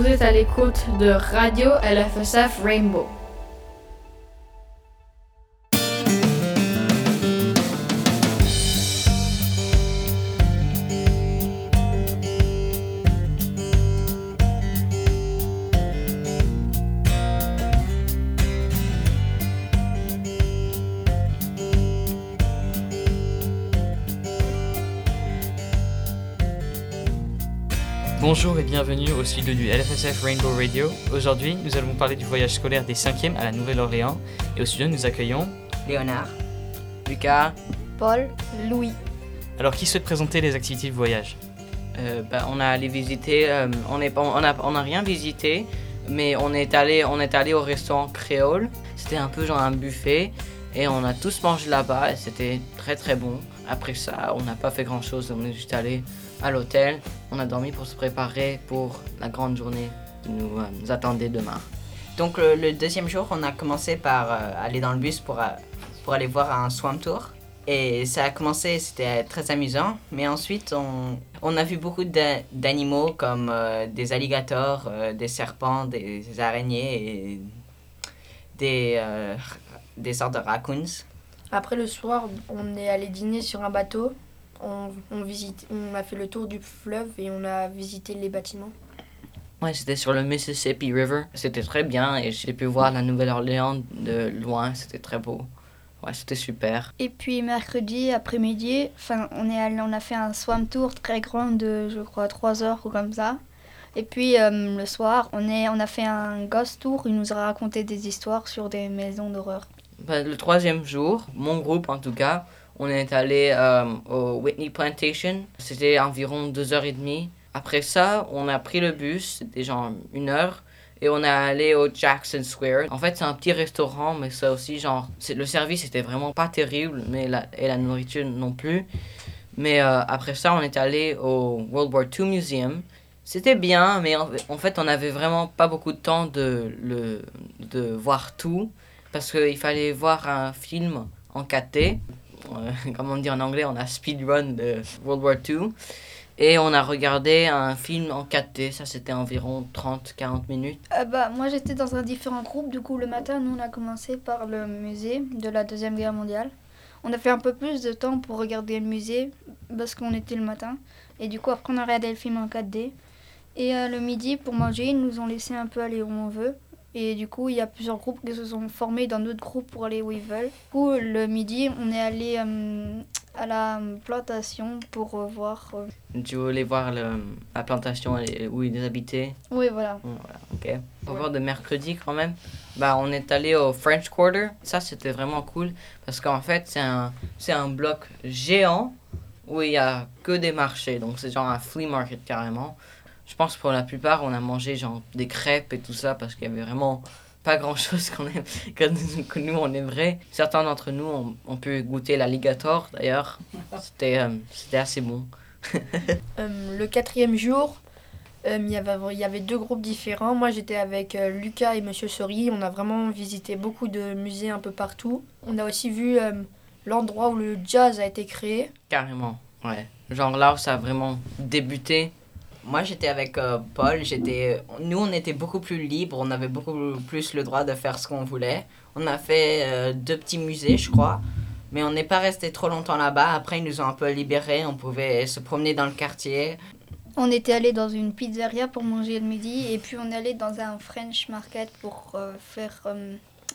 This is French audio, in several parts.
Vous êtes à l'écoute de Radio LFSF Rainbow. Bonjour et bienvenue au studio du LFSF Rainbow Radio. Aujourd'hui, nous allons vous parler du voyage scolaire des 5e à la Nouvelle-Orléans. Et au studio, nous accueillons. Léonard, Lucas, Paul, Louis. Alors, qui souhaite présenter les activités de voyage? Euh, bah, on a allé visiter, euh, on n'a on a, on a rien visité, mais on est allé, on est allé au restaurant créole. C'était un peu genre un buffet et on a tous mangé là-bas et c'était très très bon. Après ça, on n'a pas fait grand chose, on est juste allé à l'hôtel. On a dormi pour se préparer pour la grande journée qui nous, euh, attendait demain. Donc le, deuxième jour, on a commencé par euh, aller dans le bus pour, euh, pour aller voir un swam tour. Et ça a commencé, c'était très amusant. Mais ensuite, on, on a vu beaucoup d'a- d'animaux comme des alligators, des serpents, des araignées et des, des sortes de raccoons. Après le soir, on est allé dîner sur un bateau. On, on, visite, on a fait le tour du fleuve et on a visité les bâtiments. Ouais, c'était sur le Mississippi River. C'était très bien et j'ai pu voir la Nouvelle-Orléans de loin. C'était très beau. Ouais, c'était super. Et puis mercredi après-midi, enfin on est allé, on a fait un swam tour très grand de je crois 3 heures ou comme ça. Et puis euh, le soir, on est on a fait un ghost tour, il nous a raconté des histoires sur des maisons d'horreur. Ben, le troisième jour, mon groupe en tout cas, on est allé euh, au Whitney Plantation. C'était environ deux heures et demie. Après ça, on a pris le bus, c'était genre une heure, et on est allé au Jackson Square. En fait, c'est un petit restaurant, mais ça aussi, genre, le service était vraiment pas terrible, mais et la nourriture non plus. Mais euh, après ça, on est allé au World War II Museum. C'était bien, mais en, fait, on avait vraiment pas beaucoup de temps de, le, de voir tout, parce qu'il fallait voir un film en 4T. Euh, comme on dit en anglais, on a speedrun de World War II. Et on a regardé un film en 4T, ça c'était environ 30-40 minutes. Euh, bah moi j'étais dans un différent groupe, du coup le matin nous on a commencé par le musée de la deuxième guerre mondiale. On a fait un peu plus de temps pour regarder le musée parce qu'on était le matin. Et du coup après on a regardé le film en 4D. Et euh, le midi pour manger ils nous ont laissé un peu aller où on veut. Et du coup il y a plusieurs groupes qui se sont formés dans d'autres groupes pour aller où ils veulent. Du coup le midi on est allé euh, à la plantation pour euh, voir... euh, Tu voulais voir le- la plantation où ils habitaient? Oui voilà. Voilà, ok. Pour voir de mercredi quand même, bah, on est allé au French Quarter. Ça, c'était vraiment cool parce qu'en fait, c'est un, un bloc géant où il y a que des marchés. Donc, c'est genre un flea market carrément. Je pense que pour la plupart, on a mangé genre des crêpes et tout ça parce qu'il y avait vraiment pas grand chose qu'on aime, que, nous- que nous on aimerait. Certains d'entre nous ont, ont pu goûter l'alligator d'ailleurs. C'était euh, c'était assez bon. Euh, le quatrième jour, euh, il y avait, il y avait deux groupes différents. Moi, j'étais avec Lucas et Monsieur Sori. On a vraiment visité beaucoup de musées un peu partout. On a aussi vu l'endroit où le jazz a été créé. Carrément, ouais. Genre là où ça a vraiment débuté. Moi j'étais avec euh, Paul, j'étais nous on était beaucoup plus libres, on avait beaucoup plus le droit de faire ce qu'on voulait. On a fait euh, deux petits musées, je crois, mais on n'est pas resté trop longtemps là-bas. Après ils nous ont un peu libérés, on pouvait se promener dans le quartier. On était allé dans une pizzeria pour manger le midi et puis on est allé dans un French market pour euh, faire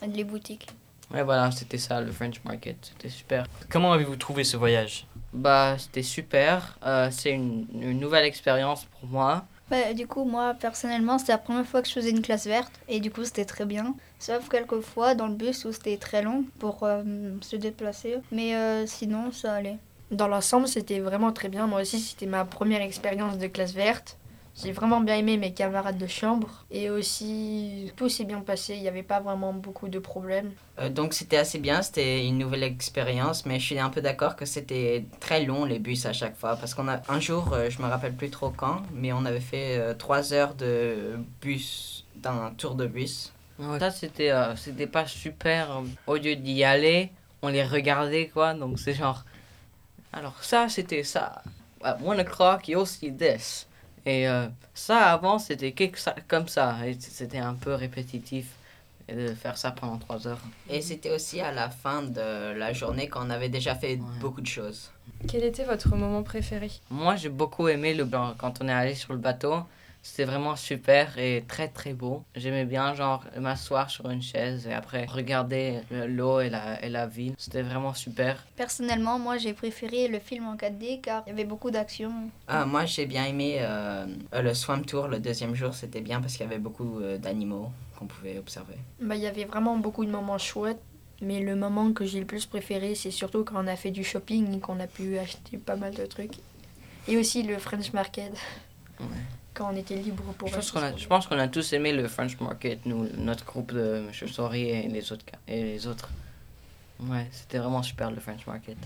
les boutiques. Ouais voilà, c'était ça le French Market, c'était super. Comment avez-vous trouvé ce voyage? Bah c'était super, Euh, c'est une, une nouvelle expérience pour moi. Bah, du coup, moi personnellement, c'était la première fois que je faisais une classe verte et du coup, c'était très bien. Sauf quelques fois dans le bus où c'était très long pour euh, se déplacer. Mais euh, sinon, ça allait. Dans l'ensemble, c'était vraiment très bien. Moi aussi, c'était ma première expérience de classe verte. J'ai vraiment bien aimé mes camarades de chambre. Et aussi, tout s'est bien passé. Il n'y avait pas vraiment beaucoup de problèmes. Euh, donc c'était assez bien, c'était une nouvelle expérience, mais je suis un peu d'accord que c'était très long les bus à chaque fois, parce qu'on a un jour, euh, je me rappelle plus trop quand, mais on avait fait euh, trois heures de bus, d'un tour de bus. Ça c'était euh, c'était pas super, au lieu d'y aller, on les regardait quoi, donc c'est genre, alors ça c'était ça, at one o'clock you'll see this. Et euh, ça, avant, c'était comme ça. C'était un peu répétitif et de faire ça pendant trois heures. Et c'était aussi à la fin de la journée quand on avait déjà fait Ouais. beaucoup de choses. Quel était votre moment préféré? Moi, j'ai beaucoup aimé le genre, quand on est allé sur le bateau. C'était vraiment super et très très beau. J'aimais bien genre m'asseoir sur une chaise et après regarder le- l'eau et la, et la ville. C'était vraiment super. Personnellement, moi j'ai préféré le film en 4D car il y avait beaucoup d'action. Ah, moi, j'ai bien aimé euh, euh, le swim tour le deuxième jour. C'était bien parce qu'il y avait beaucoup euh, d'animaux qu'on pouvait observer. Bah, il y avait vraiment beaucoup de moments chouettes, mais le moment que j'ai le plus préféré, c'est surtout quand on a fait du shopping et qu'on a pu acheter pas mal de trucs. Et aussi le French Market, Ouais. Quand on était libre pour Je pense qu'on a, je pense qu'on a tous aimé le French Market, nous, notre groupe de M. Sori et les autres. Et les autres. Ouais, c'était vraiment super le French Market.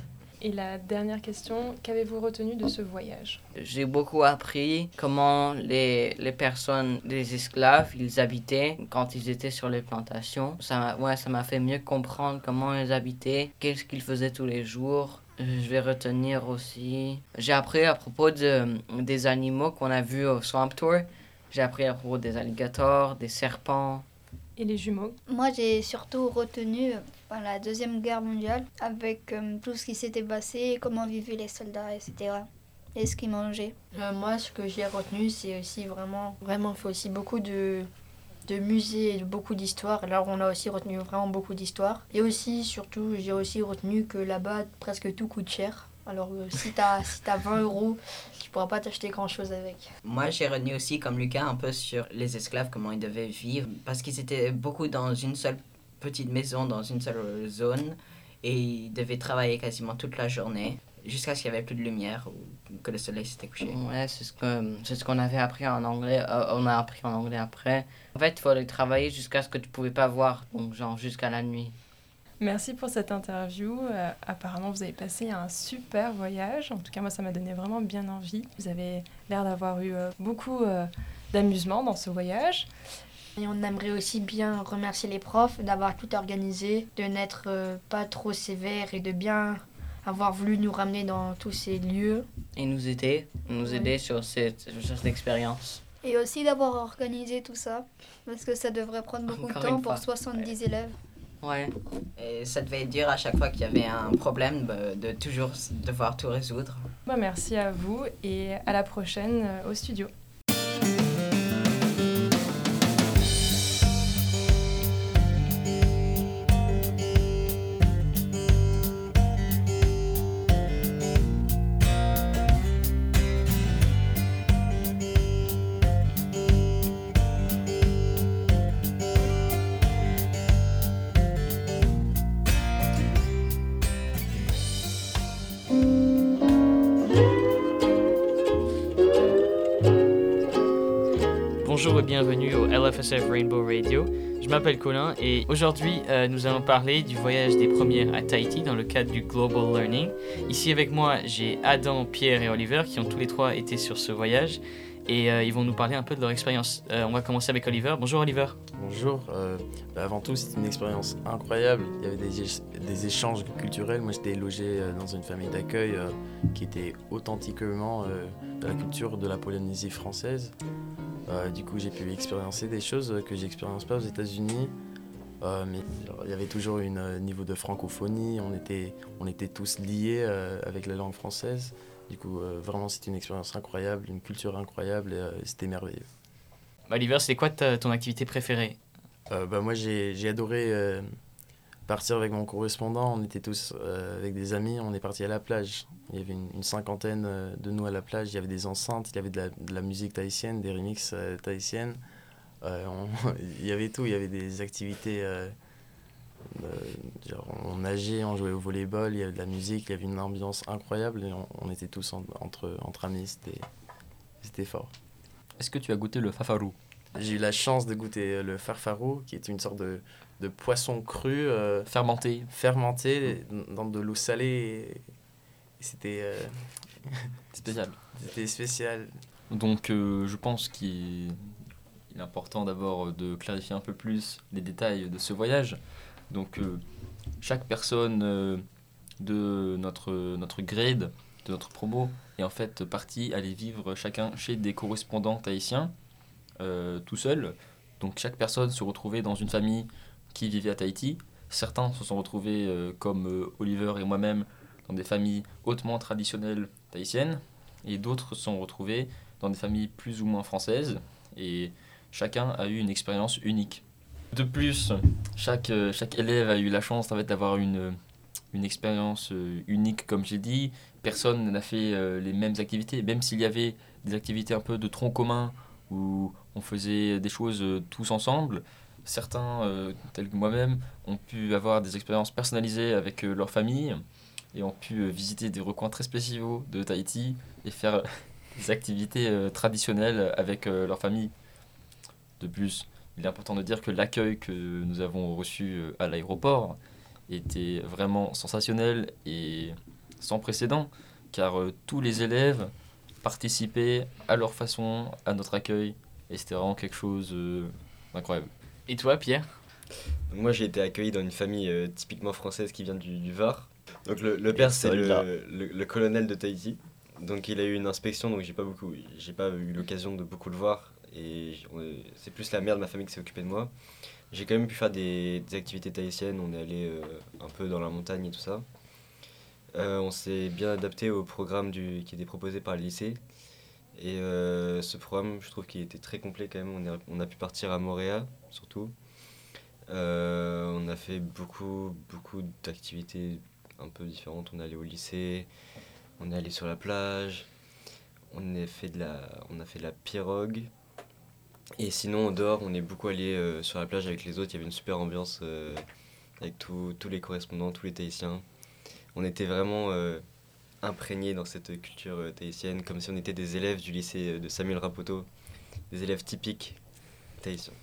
Et la dernière question, qu'avez-vous retenu de ce voyage? J'ai beaucoup appris comment les, les personnes, les esclaves, ils habitaient quand ils étaient sur les plantations. Ça ouais, ça m'a fait mieux comprendre comment ils habitaient, qu'est-ce qu'ils faisaient tous les jours. Euh, Je vais retenir aussi. J'ai appris à propos de, des animaux qu'on a vus au Swamp Tour. J'ai appris à propos des alligators, des serpents. Et les jumeaux Moi j'ai surtout retenu euh, enfin, la Deuxième Guerre mondiale avec euh, tout ce qui s'était passé, comment vivaient les soldats, etc. Et ce qu'ils mangeaient. Euh, moi, ce que j'ai retenu, c'est aussi vraiment, vraiment, fait aussi beaucoup de, de musées et de beaucoup d'histoires. Alors, on a aussi retenu vraiment beaucoup d'histoires. Et aussi, surtout, j'ai aussi retenu que là-bas, presque tout coûte cher. Alors, euh, si t'as si t'as 20 euros, tu pourras pas t'acheter grand-chose avec. Moi, j'ai retenu aussi, comme Lucas, un peu sur les esclaves, comment ils devaient vivre. Parce qu'ils étaient beaucoup dans une seule petite maison, dans une seule zone. Et ils devaient travailler quasiment toute la journée. Jusqu'à ce qu'il n'y avait plus de lumière ou que le soleil s'était couché. Ouais, c'est ce que c'est ce qu'on avait appris en anglais. euh, on a appris en anglais après. En fait, il fallait travailler jusqu'à ce que tu pouvais pas voir, donc genre jusqu'à la nuit. Merci pour cette interview. Euh, apparemment, vous avez passé un super voyage. En tout cas, moi, ça m'a donné vraiment bien envie. Vous avez l'air d'avoir eu euh, beaucoup euh, d'amusement dans ce voyage. Et on aimerait aussi bien remercier les profs d'avoir tout organisé, de n'être euh, pas trop sévère et de bien avoir voulu nous ramener dans tous ces lieux. Et nous aider, nous Ouais. aider sur cette, sur cette expérience. Et aussi d'avoir organisé tout ça, parce que ça devrait prendre beaucoup Encore de temps pour fois. 70 élèves. Ouais. Et ça devait être dur à chaque fois qu'il y avait un problème bah, de toujours devoir tout résoudre. Bah, merci à vous et à la prochaine euh, au studio. Bienvenue au LFSF Rainbow Radio. Je m'appelle Colin et aujourd'hui euh, nous allons parler du voyage des premières à Tahiti dans le cadre du Global Learning. Ici avec moi j'ai Adam, Pierre et Oliver qui ont tous les trois été sur ce voyage et euh, ils vont nous parler un peu de leur expérience. Euh, on va commencer avec Oliver. Bonjour Oliver. Bonjour. bah, avant tout, c'était une expérience incroyable. Il y avait des, éch- des échanges culturels. Moi, j'étais logé dans une famille d'accueil qui était authentiquement de la culture de la Polynésie française. Euh, du coup, j'ai pu expérimenter des choses que j'expérience pas aux États-Unis. Euh, mais il y avait toujours un niveau de francophonie. On était, on était tous liés euh, avec la langue française. Du coup, euh, vraiment, c'était une expérience incroyable, une culture incroyable et euh, c'était merveilleux. Bah, Oliver, c'est quoi ta- ton activité préférée? Euh, bah, moi, j'ai j'ai adoré euh, partir avec mon correspondant. On était tous euh, avec des amis, on est parti à la plage. Il y avait une, cinquantaine euh, de nous à la plage. Il y avait des enceintes, il y avait de la, musique tahitienne, des remixes euh. Euh, il y avait tout, il y avait des activités. on nageait, on jouait au volleyball, il y avait de la musique, il y avait une ambiance incroyable et on, était tous en- entre, entre amis. C'était fort. Est-ce que tu as goûté le fafarou J'ai eu la chance de goûter le farfarou, qui est une sorte de, de poisson cru euh, Fermenté fermenté dans de l'eau salée. C'était euh, Spécial. c'était spécial. Donc euh, je pense qu'il il est important d'abord de clarifier un peu plus les détails de ce voyage. Donc euh, chaque personne euh, de notre, notre grade, de notre promo, est en fait parti aller vivre chacun chez des correspondants tahitiens, euh, tout seul. Donc chaque personne se retrouvait dans une famille qui vivait à Tahiti. Certains se sont retrouvés, euh, comme euh, Oliver et moi-même, dans des familles hautement traditionnelles tahitiennes, et d'autres se sont retrouvés dans des familles plus ou moins françaises, et chacun a eu une expérience unique. De plus, chaque, euh, chaque élève a eu la chance en fait, d'avoir une, une expérience euh, unique, comme j'ai dit. Personne n'a fait euh, les mêmes activités, même s'il y avait des activités un peu de tronc commun où on faisait des choses euh, tous ensemble. Certains, euh, tels que moi-même, ont pu avoir des expériences personnalisées avec euh, leur famille et ont pu visiter des recoins très spéciaux de Tahiti et faire des activités traditionnelles avec leur famille. De plus, il est important de dire que l'accueil que nous avons reçu à l'aéroport était vraiment sensationnel et sans précédent, car tous les élèves participaient à leur façon à notre accueil, et c'était vraiment quelque chose euh, d'incroyable. Et toi, Pierre? Donc moi j'ai été accueilli dans une famille euh, typiquement française qui vient du, du Var. Donc le, le père c'est le, le, le colonel de Tahiti. Donc il a eu une inspection donc j'ai pas beaucoup j'ai pas eu l'occasion de beaucoup le voir et c'est plus la mère de ma famille qui s'est occupée de moi. J'ai quand même pu faire des, des activités tahitiennes, on est allé euh, un peu dans la montagne et tout ça. Euh, on s'est bien adapté au programme du, qui était proposé par le lycée. Et euh, ce programme, je trouve qu'il était très complet quand même. On, est- on a pu partir à Montréal, surtout. Euh, on a fait beaucoup, beaucoup d'activités un peu différentes. On est allé au lycée, on est allé sur la plage, on a fait de la, on a fait de la pirogue. Et sinon, au dehors, on est beaucoup allé euh, sur la plage avec les autres. Il y avait une super ambiance avec tous tous les correspondants, tous les Tahitiens. On était vraiment imprégnés dans cette culture euh, tahitienne, comme si on était des élèves du lycée euh, de Samuel Rapoto, des élèves typiques tahitiens.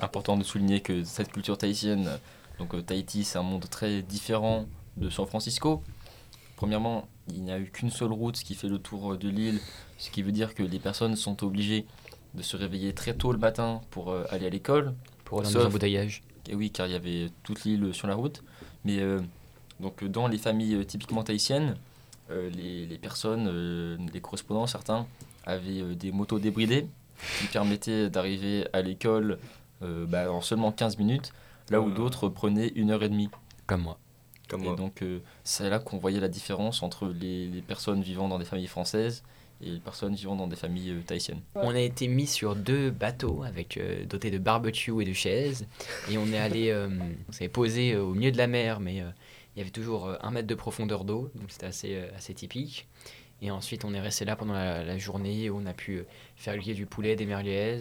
Important de souligner que cette culture tahitienne, donc euh, Tahiti, c'est un monde très différent de San Francisco. Premièrement, il n'y a eu qu'une seule route qui fait le tour de l'île, ce qui veut dire que les personnes sont obligées de se réveiller très tôt le matin pour aller à l'école. Pour dans des embouteillages. Et oui, car il y avait toute l'île sur la route. Mais euh, donc dans les familles typiquement tahitiennes, les, les personnes, euh, les correspondants, certains, avaient euh, des motos débridées qui permettaient d'arriver à l'école euh, bah, en seulement 15 minutes, là où Euh. d'autres prenaient une heure et demie. Comme moi. Comme Et moi. donc euh, c'est là qu'on voyait la différence entre les, les personnes vivant dans des familles françaises et les personnes vivant dans des familles euh, tahitiennes. On a été mis sur deux bateaux avec euh, dotés de barbecue et de chaises. Et on est allé, euh, on s'est posé euh, au milieu de la mer, mais euh, il y avait toujours euh, un mètre de profondeur d'eau, donc c'était assez, euh, assez typique. Et ensuite, on est resté là pendant la, la journée où on a pu euh, faire griller du poulet, des merguez.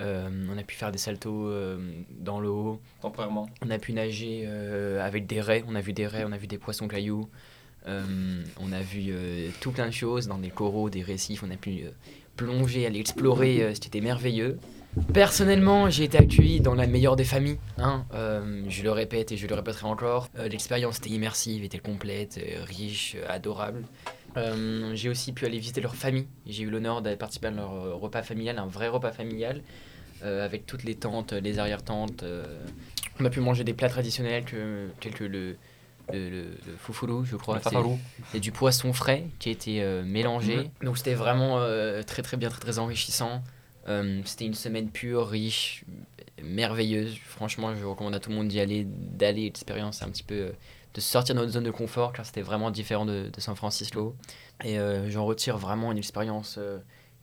Euh, on a pu faire des saltos euh, dans l'eau. Temporairement. On a pu nager euh, avec des raies. On a vu des raies, on a vu des poissons cailloux. On a vu tout plein de choses dans des coraux, des récifs. On a pu plonger, aller explorer. C'était merveilleux. Personnellement, j'ai été accueilli dans la meilleure des familles. hein. Euh, je le répète et je le répéterai encore. Euh, L'expérience était immersive, était complète, euh, riche, adorable. Euh, j'ai aussi pu aller visiter leur famille. J'ai eu l'honneur d'aller participer à leur repas familial, un vrai repas familial, avec toutes les tantes, les arrière-tantes. euh. On a pu manger des plats traditionnels que, tels que le, le, le, le foufoulou, je crois. C'est-. C'est du poisson frais qui a été mélangé. Donc c'était vraiment très très bien, très très enrichissant. Euh, c'était une semaine pure, riche, merveilleuse. Franchement, je recommande à tout le monde d'y aller, d'aller l'expérience un petit peu, euh, de sortir de notre zone de confort, car c'était vraiment différent de, de San Francisco. Et euh, j'en retire vraiment une expérience euh,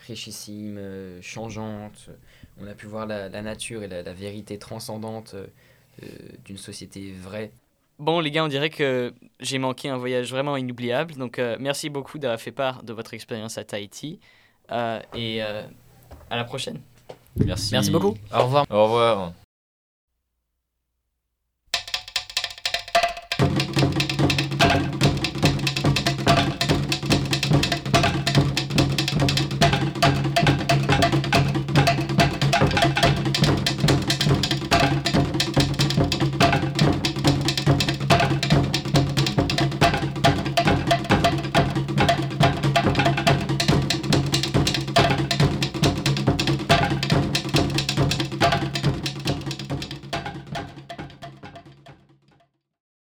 richissime, changeante. On a pu voir la, nature et la, la vérité transcendante d'une société vraie. Bon, les gars, on dirait que j'ai manqué un voyage vraiment inoubliable. Donc, merci beaucoup d'avoir fait part de votre expérience à Tahiti. Et à la prochaine. Merci. Merci beaucoup. Au revoir. Au revoir.